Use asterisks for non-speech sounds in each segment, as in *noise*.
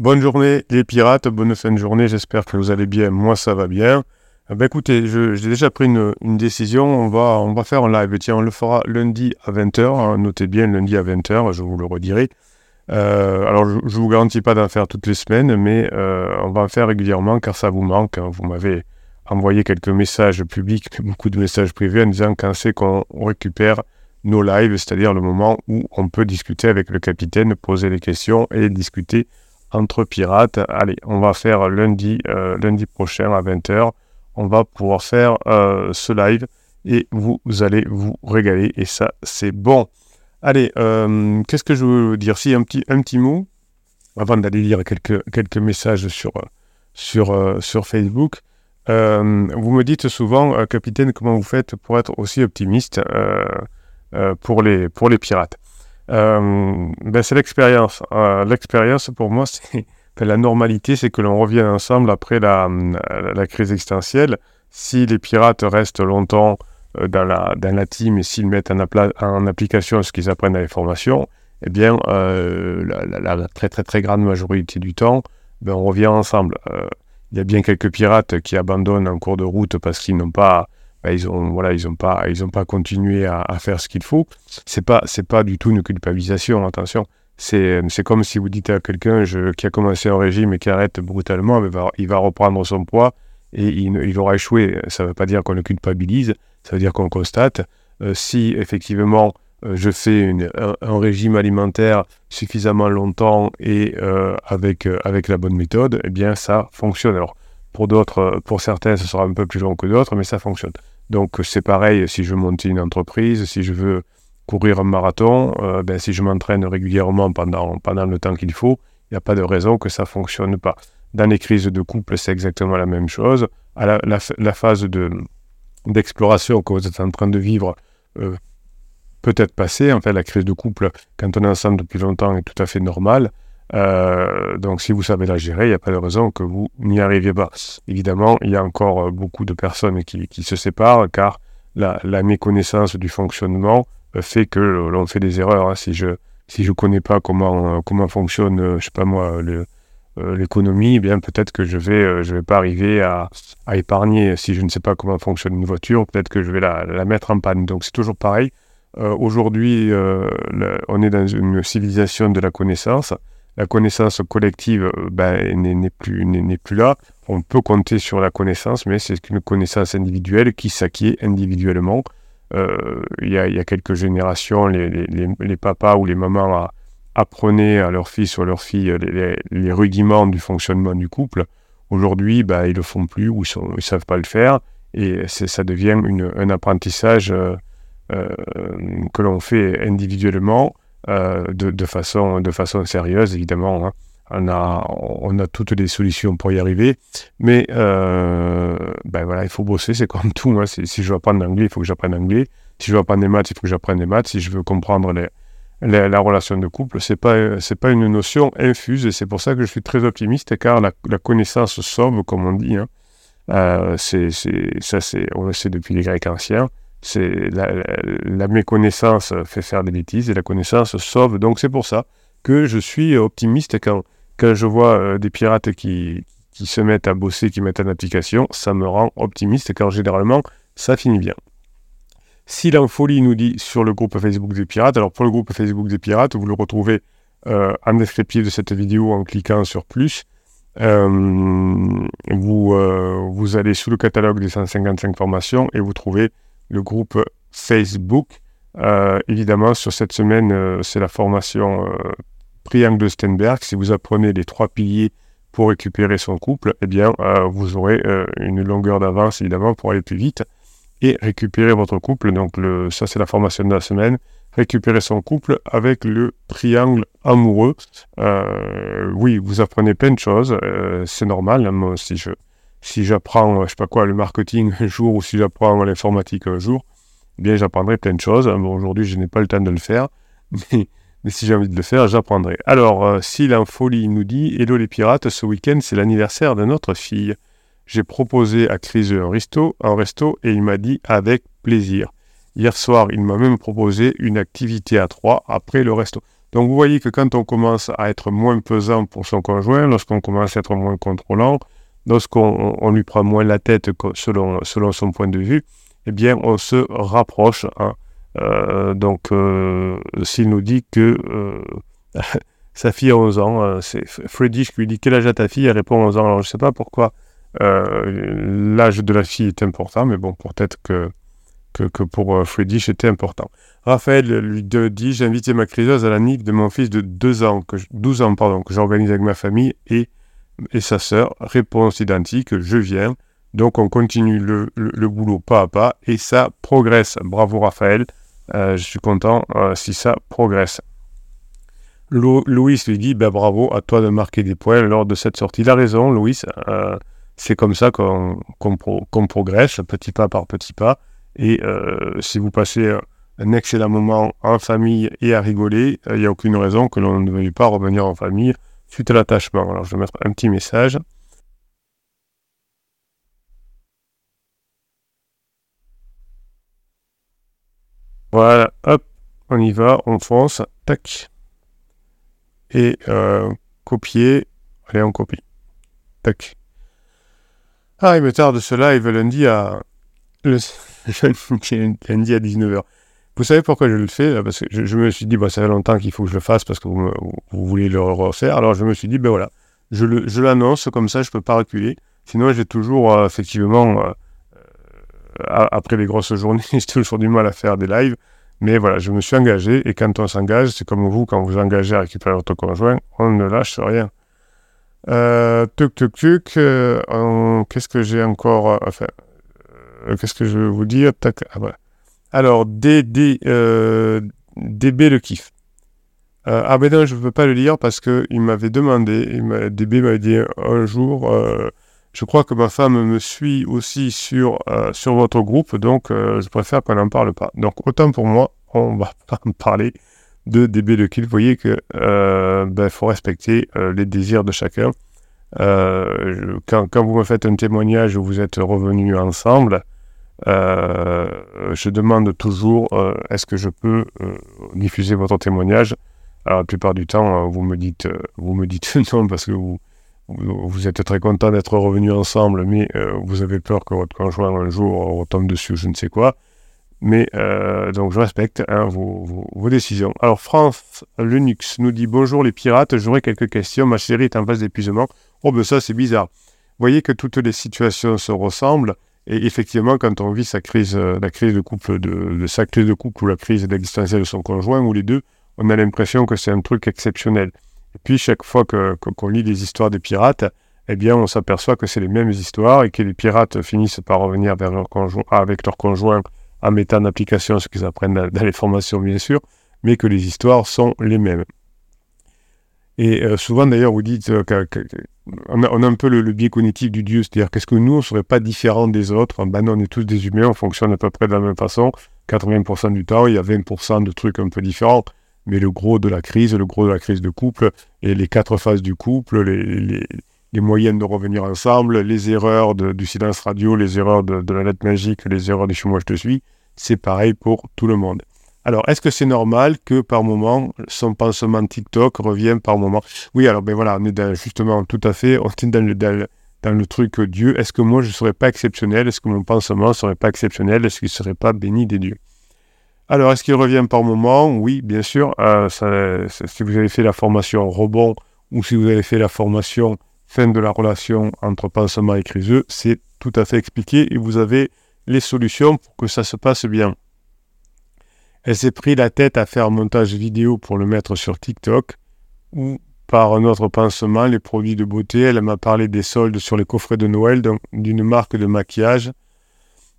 Bonne journée les pirates, bonne fin de journée, j'espère que vous allez bien, moi ça va bien. Eh ben écoutez, j'ai déjà pris une, décision, on va, on va faire un live, tiens on le fera lundi à 20h, hein. notez bien lundi à 20h, je vous le redirai. Euh, alors je ne vous garantis pas d'en faire toutes les semaines, mais euh, on va en faire régulièrement car ça vous manque, hein. vous m'avez envoyé quelques messages publics, *laughs* beaucoup de messages privés en disant quand c'est qu'on récupère nos lives, c'est-à-dire le moment où on peut discuter avec le capitaine, poser des questions et discuter entre pirates. Allez, on va faire lundi, euh, lundi prochain à 20h. On va pouvoir faire euh, ce live et vous, allez vous régaler. Et ça, c'est bon. Allez, euh, qu'est-ce que je veux dire? Si, un petit, un petit mot, avant d'aller lire quelques, quelques messages sur, sur, sur Facebook. vous me dites souvent, capitaine, comment vous faites pour être aussi optimiste pour, les, pour les pirates? euh, ben c'est l'expérience. Euh, l'expérience, pour moi, *laughs* c'est la normalité, c'est que l'on revienne ensemble après la, la, crise existentielle. Si les pirates restent longtemps euh, dans, la, la team et s'ils mettent en, en, application ce qu'ils apprennent à les formations, eh bien, la, la, très très très grande majorité du temps, ben, on revient ensemble. Il y a bien quelques pirates qui abandonnent en cours de route parce qu'ils n'ont pas bah, ils ont voilà ils ont pas ils ont pas continué à, faire ce qu'il faut. C'est pas c'est pas du tout une culpabilisation attention. C'est comme si vous dites à quelqu'un qui a commencé un régime et qui arrête brutalement il va, reprendre son poids et il, il aura échoué. Ça veut pas dire qu'on le culpabilise. Ça veut dire qu'on constate euh, si effectivement euh, je fais un, régime alimentaire suffisamment longtemps et euh, avec avec la bonne méthode eh bien ça fonctionne. Alors pour d'autres, pour certains, ce sera un peu plus long que d'autres, mais ça fonctionne. Donc c'est pareil si je veux monter une entreprise, si je veux courir un marathon, euh, ben, si je m'entraîne régulièrement pendant, pendant le temps qu'il faut, il n'y a pas de raison que ça ne fonctionne pas. Dans les crises de couple, c'est exactement la même chose. À la, phase de, d'exploration que vous êtes en train de vivre euh, peut être passée. En fait, la crise de couple, quand on est ensemble depuis longtemps, est tout à fait normale. Euh, donc si vous savez la gérer, il n'y a pas de raison que vous n'y arriviez pas. Évidemment, il y a encore euh, beaucoup de personnes qui, se séparent car la, méconnaissance du fonctionnement euh, fait que l'on fait des erreurs. Hein. Si je si je connais pas comment comment fonctionne, je sais pas moi, l'économie, eh bien peut-être que je vais je vais pas arriver à, épargner. Si je ne sais pas comment fonctionne une voiture, peut-être que je vais la, mettre en panne. Donc c'est toujours pareil. Aujourd'hui, on est dans une civilisation de la connaissance la connaissance collective euh, ben, n'est plus, là. On peut compter sur la connaissance, mais c'est une connaissance individuelle qui s'acquiert individuellement. Euh, il y, a quelques générations, les, papas ou les mamans apprenaient à leurs fils ou à leurs filles les, rudiments du fonctionnement du couple. Aujourd'hui, ben, ils ne le font plus ou ils ne savent pas le faire. Et ça devient un apprentissage euh, que l'on fait individuellement euh, de, façon, de façon sérieuse, évidemment. Hein. On, a, on a toutes les solutions pour y arriver, mais euh, ben voilà, il faut bosser, c'est comme tout. Hein. Si, je veux apprendre l'anglais, il faut que j'apprenne l'anglais. Si je veux apprendre des maths, il faut que j'apprenne des maths. Si je veux comprendre les, la relation de couple, c'est pas pas une notion infuse et c'est pour ça que je suis très optimiste car la, connaissance sauve comme on dit. Hein. Euh, ça c'est on le sait depuis les Grecs anciens c'est la, méconnaissance fait faire des bêtises et la connaissance sauve. Donc c'est pour ça que je suis optimiste quand, quand je vois euh, des pirates qui, qui se mettent à bosser, qui mettent en application, ça me rend optimiste car généralement ça finit bien. Si folie nous dit sur le groupe Facebook des pirates, alors pour le groupe Facebook des pirates, vous le retrouvez euh, en descriptif de cette vidéo en cliquant sur plus. Euh, vous, vous allez sous le catalogue des 155 formations et vous trouvez le groupe Facebook. Euh, évidemment, sur cette semaine, euh, c'est la formation euh, Triangle de Stenberg. Si vous apprenez les trois piliers pour récupérer son couple, eh bien, vous aurez une longueur d'avance, évidemment, pour aller plus vite et récupérer votre couple. Donc, ça, c'est la formation de la semaine. Récupérer son couple avec le triangle amoureux. oui, vous apprenez plein de choses. c'est normal. Hein, moi, si je, si j'apprends, je sais pas quoi, le marketing un jour ou si j'apprends l'informatique un jour, eh bien j'apprendrai plein de choses. Bon, aujourd'hui, je n'ai pas le temps de le faire, *laughs* mais, si j'ai envie de le faire, j'apprendrai. Alors, euh, si l'infolie nous dit Hello les pirates, ce week-end, c'est l'anniversaire de notre fille. J'ai proposé à Chris un resto, un resto et il m'a dit avec plaisir. Hier soir, il m'a même proposé une activité à trois après le resto. Donc vous voyez que quand on commence à être moins pesant pour son conjoint, lorsqu'on commence à être moins contrôlant, lorsqu'on lui prend moins la tête selon, selon son point de vue, eh bien on se rapproche. Hein. Euh, donc euh, s'il nous dit que euh, *laughs* sa fille a 11 ans, c'est Freddy qui lui dit quel âge a ta fille, elle répond 11 ans. Je ne sais pas pourquoi l'âge de la fille est important, mais bon, peut-être que que, pour euh, Freddy c'était important. Raphaël lui dit J'ai invité ma criseuse à la nif de mon fils de 2 ans, que 12 ans pardon, que j'organise avec ma famille et, et sa sœur. Réponse identique Je viens. Donc on continue le, le, boulot pas à pas et ça progresse. Bravo Raphaël, euh, je suis content euh, si ça progresse. Louis lui dit ben, bravo à toi de marquer des points lors de cette sortie. Il a raison, Louis. c'est comme ça qu'on progresse, petit pas par petit pas. Et euh, si vous passez un excellent moment en famille et à rigoler, il n'y a aucune raison que l'on ne veuille pas revenir en famille suite à l'attachement. Alors je vais mettre un petit message. Voilà, hop, on y va, on fonce, tac. Et euh, copier, allez, on copie. Tac. Ah, il me tarde ce live lundi à, *laughs* lundi à 19h. Vous savez pourquoi je le fais Parce que je, me suis dit, bah, ça fait longtemps qu'il faut que je le fasse parce que vous, voulez le refaire. Alors je me suis dit, ben voilà, je l'annonce comme ça, je ne peux pas reculer. Sinon, j'ai toujours, euh, effectivement, euh, euh, après les grosses journées, *laughs* j'ai toujours du mal à faire des lives. Mais voilà, je me suis engagé. Et quand on s'engage, c'est comme vous, quand vous engagez à récupérer votre conjoint, on ne lâche rien. tuk tuk tuk. Qu'est-ce que j'ai encore enfin, euh, qu'est-ce que je veux vous dire? Ah, Alors, DB le kiff. Euh, ah ben non, je ne peux pas le lire parce qu'il m'avait demandé, DB m'a dit un jour, euh, je crois que ma femme me suit aussi sur, votre groupe, donc je préfère qu'on n'en parle pas. Donc autant pour moi, on va *laughs* pas en parler de DB le kiff. Vous voyez qu'il ben, faut respecter les désirs de chacun. quand, quand, vous me faites un témoignage où vous êtes revenus ensemble, euh, je demande toujours euh, est-ce que je peux euh, diffuser votre témoignage? Alors, la plupart du temps, vous me dites, vous me dites *laughs* non parce que vous, vous êtes très content d'être revenus ensemble, mais vous avez peur que votre conjoint un jour retombe dessus, je ne sais quoi. Mais donc je respecte hein, vos, décisions. Alors France Linux nous dit bonjour les pirates, j'aurais quelques questions. Ma série est en phase d'épuisement. Oh ben ça c'est bizarre. Voyez que toutes les situations se ressemblent. Et effectivement, quand on vit sa crise, euh, la crise de couple de, sa crise de couple ou la crise existentielle de son conjoint ou les deux, on a l'impression que c'est un truc exceptionnel. Et puis chaque fois que, qu'on lit les histoires des pirates, eh bien on s'aperçoit que c'est les mêmes histoires et que les pirates finissent par revenir vers leur conjoint, avec leur conjoint en mettant en application ce qu'ils apprennent dans les formations bien sûr, mais que les histoires sont les mêmes. Et euh, souvent, d'ailleurs, vous dites euh, qu'on a, un peu le, biais cognitif du Dieu, c'est-à-dire qu'est-ce que nous, on ne serait pas différents des autres? Ben non, on est tous des humains, on fonctionne à peu près de la même façon. 80% du temps, il y a 20% de trucs un peu différents. Mais le gros de la crise, le gros de la crise de couple, et les quatre phases du couple, les, les, moyens de revenir ensemble, les erreurs du silence radio, les erreurs de, la lettre magique, les erreurs des moi je te suis, c'est pareil pour tout le monde. Alors, est-ce que c'est normal que par moment, son pansement TikTok revienne par moment? Oui, alors ben voilà, on est justement tout à fait, on est dans le, dans, le truc Dieu. Est-ce que moi, je ne serais pas exceptionnel? Est-ce que mon pansement ne serait pas exceptionnel? Est-ce qu'il ne serait pas béni des dieux? Alors, est-ce qu'il revient par moment? Oui, bien sûr. Euh, si vous avez fait la formation rebond ou si vous avez fait la formation fin de la relation entre pansement et criseux, c'est tout à fait expliqué et vous avez les solutions pour que ça se passe bien. Elle s'est pris la tête à faire un montage vidéo pour le mettre sur TikTok ou par un autre pansement, les produits de beauté. Elle m'a parlé des soldes sur les coffrets de Noël d'une marque de maquillage.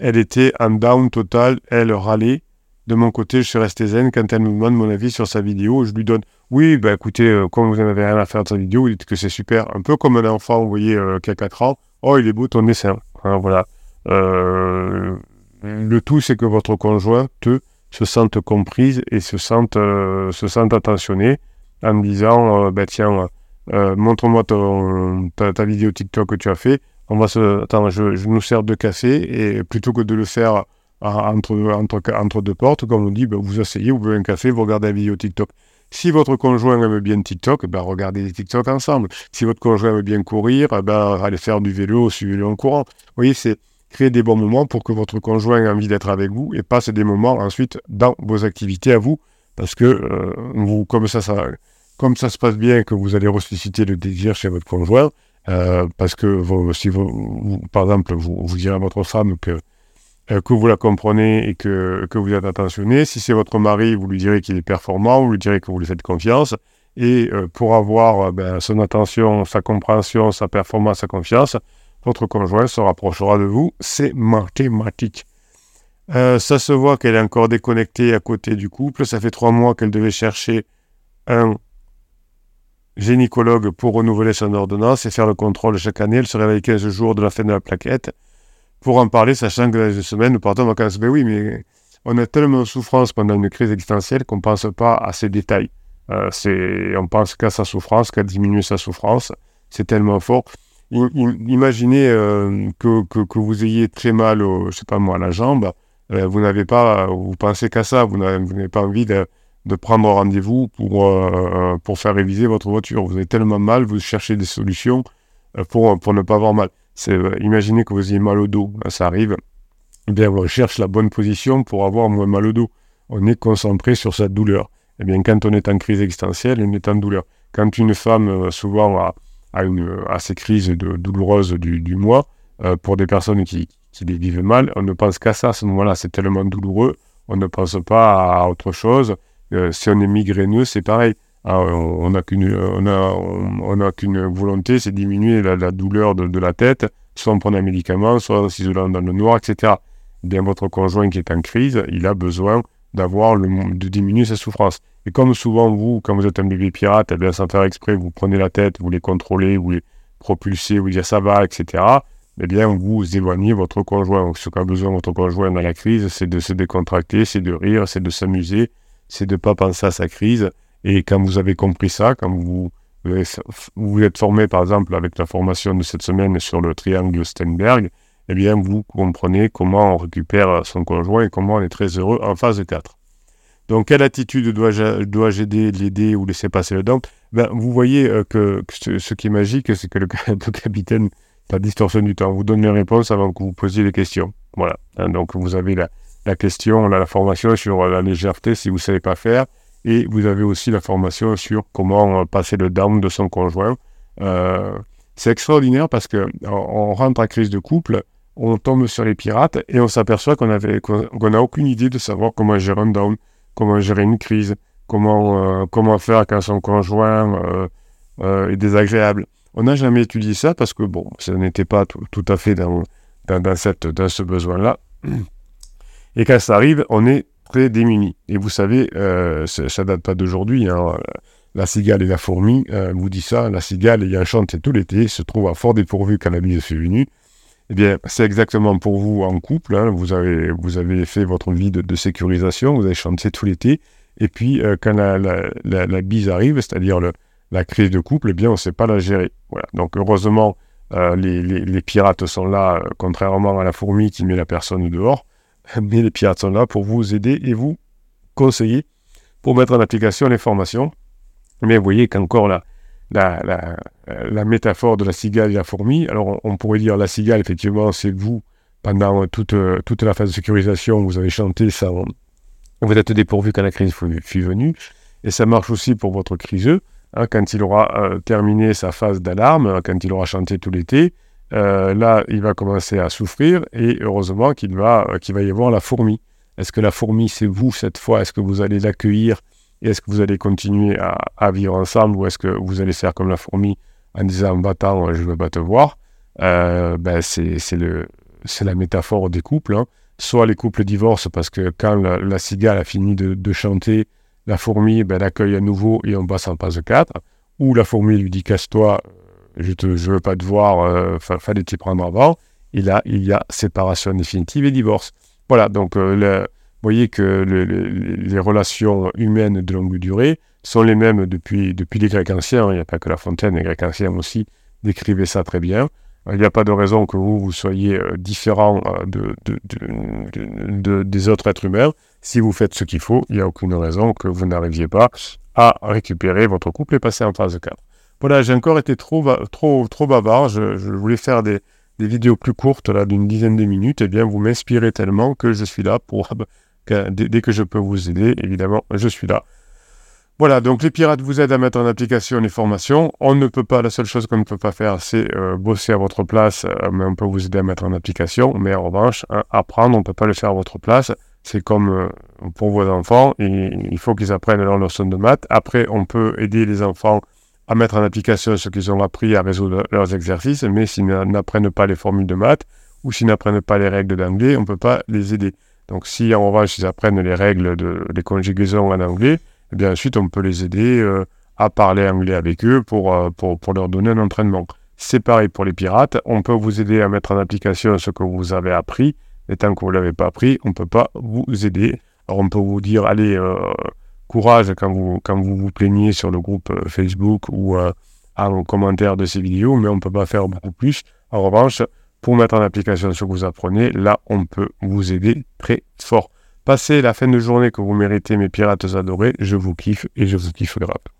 Elle était en down total, elle râlait. De mon côté, je suis resté zen quand elle me demande mon avis sur sa vidéo. Je lui donne Oui, bah écoutez, euh, comme vous n'avez rien à faire de sa vidéo, vous dites que c'est super. Un peu comme un enfant, vous voyez, euh, qui a 4 ans. Oh, il est beau ton dessin. Hein, voilà. Euh, le tout, c'est que votre conjoint te se sentent comprises et se sentent, euh, se sentent attentionnées en disant bah, tiens, euh, montre-moi ta, ta, vidéo TikTok que tu as fait. On va se, attends, je, je, nous sers de café et plutôt que de le faire entre, entre, entre deux portes, comme on dit, bah, vous asseyez, vous buvez un café, vous regardez la vidéo TikTok. Si votre conjoint aime bien TikTok, ben regardez des TikTok ensemble. Si votre conjoint aime bien courir, ben allez faire du vélo, suivez-le en courant. Vous voyez, c'est créer des bons moments pour que votre conjoint ait envie d'être avec vous et passe des moments ensuite dans vos activités à vous. Parce que euh, vous, comme ça, ça, comme ça se passe bien, que vous allez ressusciter le désir chez votre conjoint, euh, parce que si vous, par exemple, vous, vous direz à votre femme que, euh, que vous la comprenez et que, que vous êtes attentionné. Si c'est votre mari, vous lui direz qu'il est performant, vous lui direz que vous lui faites confiance. Et pour avoir ben, son attention, sa compréhension, sa performance, sa confiance, votre conjoint se rapprochera de vous. C'est mathématique. ça se voit qu'elle est encore déconnectée à côté du couple. Ça fait trois mois qu'elle devait chercher un gynécologue pour renouveler son ordonnance et faire le contrôle chaque année. Elle se réveille 15 jours de la fin de la plaquette pour en parler, sachant que dans une semaine, nous partons en vacances. Mais oui, mais on a tellement de souffrance pendant une crise existentielle qu'on ne pense pas à ces détails. Euh, on pense qu'à sa souffrance, qu'à diminuer sa souffrance. C'est tellement fort. Imaginez euh, que, que, vous ayez très mal, au, je sais pas moi, à la jambe. Euh, vous n'avez pas, vous pensez qu'à ça. Vous n'avez pas envie de de prendre rendez-vous pour, euh, pour faire réviser votre voiture. Vous avez tellement mal, vous cherchez des solutions pour, pour ne pas avoir mal. Imaginez que vous ayez mal au dos, ça arrive. Eh bien, on cherche la bonne position pour avoir moins mal au dos. On est concentré sur sa douleur. Eh bien, quand on est en crise existentielle, on est en douleur. Quand une femme, souvent, a, a, une, a ces crises de, douloureuses du, mois, pour des personnes qui, qui les vivent mal, on ne pense qu'à ça. À ce moment-là, c'est tellement douloureux, on ne pense pas à autre chose. Euh, si on est migraineux, c'est pareil. Ah, on n'a qu'une on a, on, a qu'une volonté, c'est diminuer la, douleur de, la tête, soit en prenant un médicament, soit en s'isolant dans le noir, etc. Bien, votre conjoint qui est en crise, il a besoin d'avoir de diminuer sa souffrance. Et comme souvent vous, quand vous êtes un bébé pirate, eh bien, sans faire exprès, vous prenez la tête, vous les contrôlez, vous les propulsez, vous dites ça va, etc. Eh bien, vous éloignez votre conjoint. Ce qu'a besoin votre conjoint dans la crise, c'est de se décontracter, c'est de rire, c'est de s'amuser, c'est de ne pas penser à sa crise. Et quand vous avez compris ça, quand vous vous êtes formé par exemple avec la formation de cette semaine sur le triangle Steinberg, eh bien vous comprenez comment on récupère son conjoint et comment on est très heureux en phase 4. Donc quelle attitude dois-je dois aider, l'aider ou laisser passer le dent ben, Vous voyez euh, que, ce, qui est magique, c'est que le, *laughs* capitaine, la distorsion du temps, vous donne les réponses avant que vous posiez les questions. Voilà. Hein, donc vous avez la, la question, la formation sur la légèreté si vous ne savez pas faire. Et vous avez aussi la formation sur comment euh, passer le down de son conjoint. Euh, c'est extraordinaire parce que on rentre en crise de couple, on tombe sur les pirates et on s'aperçoit qu'on n'a aucune idée de savoir comment gérer un down, comment gérer une crise, comment euh, comment faire quand son conjoint est désagréable. On n'a jamais étudié ça parce que bon, ça n'était pas tout, à fait dans, dans, cette, dans ce besoin-là. Et quand ça arrive, on est très démunis. Et vous savez, euh, ça date pas d'aujourd'hui. Hein. La cigale et la fourmi, euh, vous dit ça, la cigale ayant chanté tout l'été, se trouve à fort dépourvu quand la nuit est venue. Eh bien, c'est exactement pour vous en couple. Hein. Vous, avez, fait votre vie de, sécurisation, vous avez chanté tout l'été. Et puis, euh, quand la, bise arrive, c'est-à-dire la crise de couple, eh bien, on ne sait pas la gérer. Donc, heureusement, euh, les, pirates sont là, contrairement à la fourmi qui met la personne dehors *laughs* mais les pirates sont là pour vous aider et vous conseiller pour mettre en application les formations. Mais vous voyez qu'encore la, la, métaphore de la cigale et la fourmi, alors on, pourrait dire la cigale, effectivement, c'est vous, pendant toute, toute la phase de sécurisation, vous avez chanté ça, vous êtes dépourvu quand la crise fut venue, et ça marche aussi pour votre criseux, hein, quand il aura euh, terminé sa phase d'alarme, quand il aura chanté tout l'été, euh, là, il va commencer à souffrir et heureusement qu'il va, euh, qu'il va y avoir la fourmi. Est-ce que la fourmi, c'est vous cette fois? Est-ce que vous allez l'accueillir est-ce que vous allez continuer à, vivre ensemble ou est-ce que vous allez faire comme la fourmi en disant va-t'en, je ne veux pas te voir? Euh, ben, c'est, le, c'est la métaphore des couples. Hein. Soit les couples divorcent parce que quand la, cigale a fini de, chanter, la fourmi ben, l'accueille à nouveau et on passe en phase 4. Ou la fourmi lui dit casse-toi, je ne veux pas te voir, euh, fallait t'y prendre avant. Et là, il y a séparation définitive et divorce. Voilà, donc euh, voyez que les relations humaines de longue durée sont les mêmes depuis, depuis les Grecs anciens. Il n'y a pas que La Fontaine, les Grecs anciens aussi décrivaient ça très bien. Il n'y a pas de raison que vous, vous soyez euh, différent de, de, des autres êtres humains. Si vous faites ce qu'il faut, il n'y a aucune raison que vous n'arriviez pas à récupérer votre couple et passer en phase 4. Voilà, j'ai encore été trop, trop, trop bavard. Je, voulais faire des, vidéos plus courtes, là, d'une dizaine de minutes. Eh bien, vous m'inspirez tellement que je suis là pour, dès que je peux vous aider, évidemment, je suis là. Voilà, donc les pirates vous aident à mettre en application les formations. On ne peut pas, la seule chose qu'on ne peut pas faire, c'est euh, bosser à votre place, euh, mais on peut vous aider à mettre en application. Mais en revanche, hein, apprendre, on ne peut pas le faire à votre place. C'est comme euh, pour vos enfants, il faut qu'ils apprennent leur leçon de maths. Après, on peut aider les enfants à mettre en application ce qu'ils ont appris, à résoudre leurs exercices, mais s'ils n'apprennent pas les formules de maths ou s'ils n'apprennent pas les règles d'anglais, on ne peut pas les aider. Donc si en revanche ils apprennent les règles de les conjugaisons en anglais, eh bien ensuite on peut les aider euh, à parler anglais avec eux euh, pour, pour, leur donner un entraînement. C'est pareil pour les pirates, on peut vous aider à mettre en application ce que vous avez appris, et tant que vous ne l'avez pas appris, on ne peut pas vous aider. Alors on peut vous dire, allez, euh, courage quand vous, quand vous vous plaignez sur le groupe Facebook ou en commentaire de ces vidéos, mais on ne peut pas faire beaucoup plus. En revanche, pour mettre en application ce que vous apprenez, là, on peut vous aider très fort. Passez la fin de journée que vous méritez, mes pirates adorés. Je vous kiffe et je vous kiffe grave.